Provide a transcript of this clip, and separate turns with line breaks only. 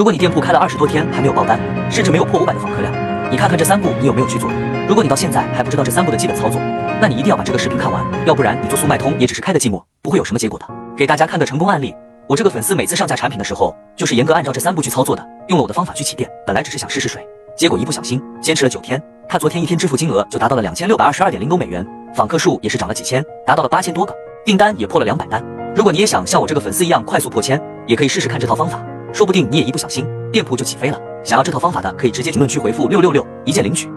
如果你店铺开了二十多天还没有爆单，甚至没有破五百的访客量，你看看这三步你有没有去做？如果你到现在还不知道这三步的基本操作，那你一定要把这个视频看完，要不然你做速卖通也只是开的寂寞，不会有什么结果的。给大家看个成功案例，我这个粉丝每次上架产品的时候，就是严格按照这三步去操作的，用了我的方法去起店，本来只是想试试水，结果一不小心坚持了九天，他昨天一天支付金额就达到了两千六百二十二点零多美元，访客数也是涨了几千，达到了八千多个，订单也破了两百单。如果你也想像我这个粉丝一样快速破千，也可以试试看这套方法。说不定你也一不小心，店铺就起飞了。想要这套方法的，可以直接评论区回复六六六，一键领取。